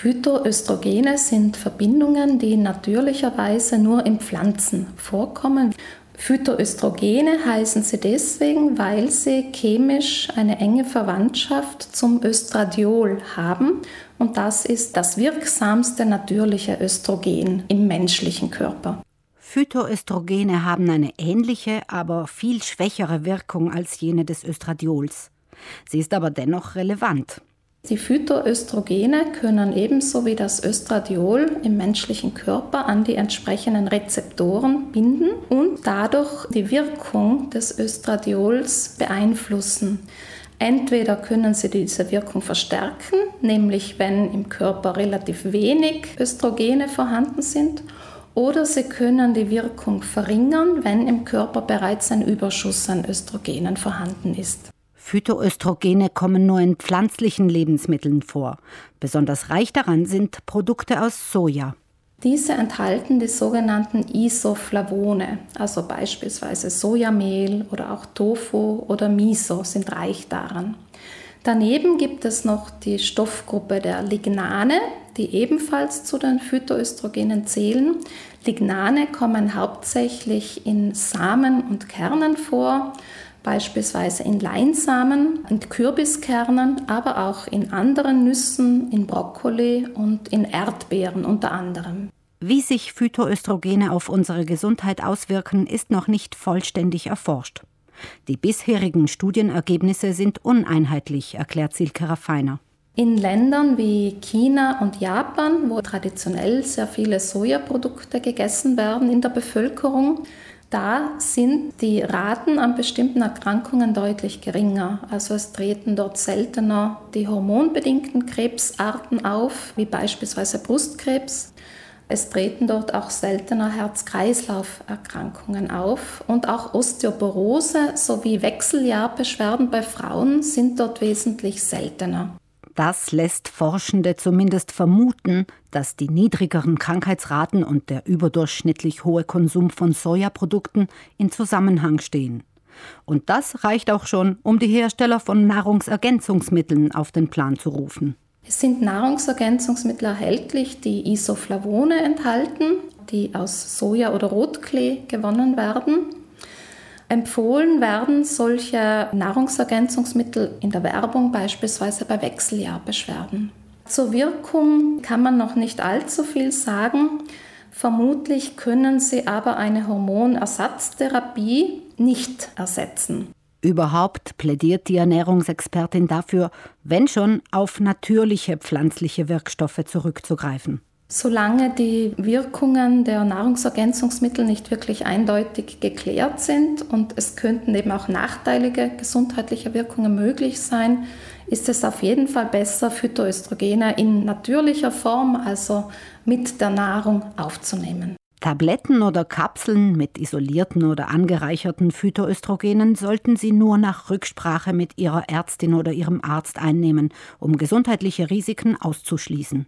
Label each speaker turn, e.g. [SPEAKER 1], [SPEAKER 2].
[SPEAKER 1] Phytoöstrogene sind Verbindungen, die natürlicherweise nur in Pflanzen vorkommen. Phytoöstrogene heißen sie deswegen, weil sie chemisch eine enge Verwandtschaft zum Östradiol haben und das ist das wirksamste natürliche Östrogen im menschlichen Körper.
[SPEAKER 2] Phytoöstrogene haben eine ähnliche, aber viel schwächere Wirkung als jene des Östradiols. Sie ist aber dennoch relevant.
[SPEAKER 1] Die Phytoöstrogene können ebenso wie das Östradiol im menschlichen Körper an die entsprechenden Rezeptoren binden und dadurch die Wirkung des Östradiols beeinflussen. Entweder können sie diese Wirkung verstärken, nämlich wenn im Körper relativ wenig Östrogene vorhanden sind, oder sie können die Wirkung verringern, wenn im Körper bereits ein Überschuss an Östrogenen vorhanden ist.
[SPEAKER 2] Phytoöstrogene kommen nur in pflanzlichen Lebensmitteln vor. Besonders reich daran sind Produkte aus Soja.
[SPEAKER 1] Diese enthalten die sogenannten Isoflavone, also beispielsweise Sojamehl oder auch Tofu oder Miso sind reich daran. Daneben gibt es noch die Stoffgruppe der Lignane, die ebenfalls zu den Phytoöstrogenen zählen. Lignane kommen hauptsächlich in Samen und Kernen vor beispielsweise in Leinsamen, in Kürbiskernen, aber auch in anderen Nüssen, in Brokkoli und in Erdbeeren unter anderem.
[SPEAKER 2] Wie sich Phytoöstrogene auf unsere Gesundheit auswirken, ist noch nicht vollständig erforscht. Die bisherigen Studienergebnisse sind uneinheitlich, erklärt Silke Raffiner.
[SPEAKER 1] In Ländern wie China und Japan, wo traditionell sehr viele Sojaprodukte gegessen werden in der Bevölkerung, da sind die Raten an bestimmten Erkrankungen deutlich geringer. Also es treten dort seltener die hormonbedingten Krebsarten auf, wie beispielsweise Brustkrebs. Es treten dort auch seltener Herz-Kreislauf-Erkrankungen auf und auch Osteoporose sowie Wechseljahrbeschwerden bei Frauen sind dort wesentlich seltener.
[SPEAKER 2] Das lässt Forschende zumindest vermuten, dass die niedrigeren Krankheitsraten und der überdurchschnittlich hohe Konsum von Sojaprodukten in Zusammenhang stehen. Und das reicht auch schon, um die Hersteller von Nahrungsergänzungsmitteln auf den Plan zu rufen.
[SPEAKER 1] Es sind Nahrungsergänzungsmittel erhältlich, die Isoflavone enthalten, die aus Soja oder Rotklee gewonnen werden. Empfohlen werden solche Nahrungsergänzungsmittel in der Werbung beispielsweise bei Wechseljahrbeschwerden. Zur Wirkung kann man noch nicht allzu viel sagen. Vermutlich können sie aber eine Hormonersatztherapie nicht ersetzen.
[SPEAKER 2] Überhaupt plädiert die Ernährungsexpertin dafür, wenn schon auf natürliche pflanzliche Wirkstoffe zurückzugreifen.
[SPEAKER 1] Solange die Wirkungen der Nahrungsergänzungsmittel nicht wirklich eindeutig geklärt sind und es könnten eben auch nachteilige gesundheitliche Wirkungen möglich sein, ist es auf jeden Fall besser, Phytoöstrogene in natürlicher Form, also mit der Nahrung, aufzunehmen.
[SPEAKER 2] Tabletten oder Kapseln mit isolierten oder angereicherten Phytoöstrogenen sollten Sie nur nach Rücksprache mit Ihrer Ärztin oder Ihrem Arzt einnehmen, um gesundheitliche Risiken auszuschließen.